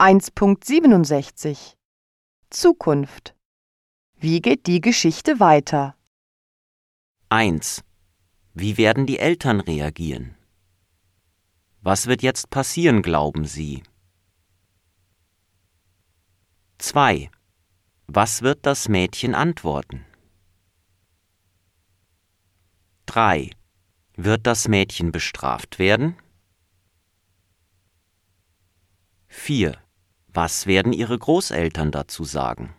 1.67 Zukunft Wie geht die Geschichte weiter? 1. Wie werden die Eltern reagieren? Was wird jetzt passieren, glauben Sie? 2. Was wird das Mädchen antworten? 3. Wird das Mädchen bestraft werden? 4. Was werden ihre Großeltern dazu sagen?